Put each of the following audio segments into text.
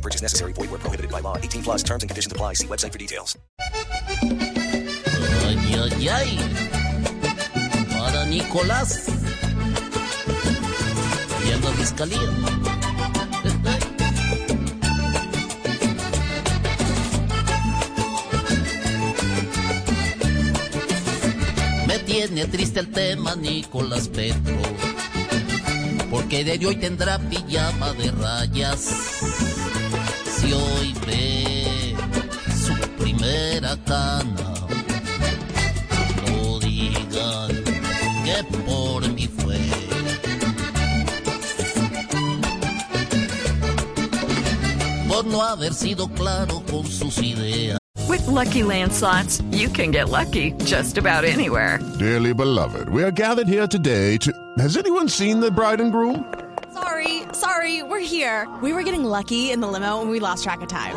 Purchase necessary. Void where prohibited by law. 18 plus terms and conditions apply. See website for details. Ay, ay, ay. Para Nicolás. Yendo a fiscalía. Me tiene triste el tema Nicolás Petro. Porque de hoy tendrá pijama de rayas. Primera. No digan que por mí fue. Por no haber sido claro con sus ideas. With Lucky Land slots, you can get lucky just about anywhere. Dearly beloved, we are gathered here today to. Has anyone seen the bride and groom? Sorry, sorry, we're here. We were getting lucky in the limo and we lost track of time.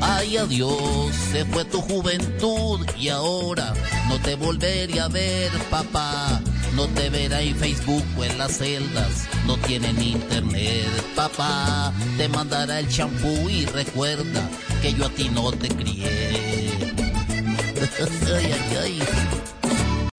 Ay, adiós, se fue tu juventud y ahora no te volveré a ver, papá. No te verá en Facebook o en las celdas, no tienen internet, papá. Te mandará el champú y recuerda que yo a ti no te crié. ay, ay, ay.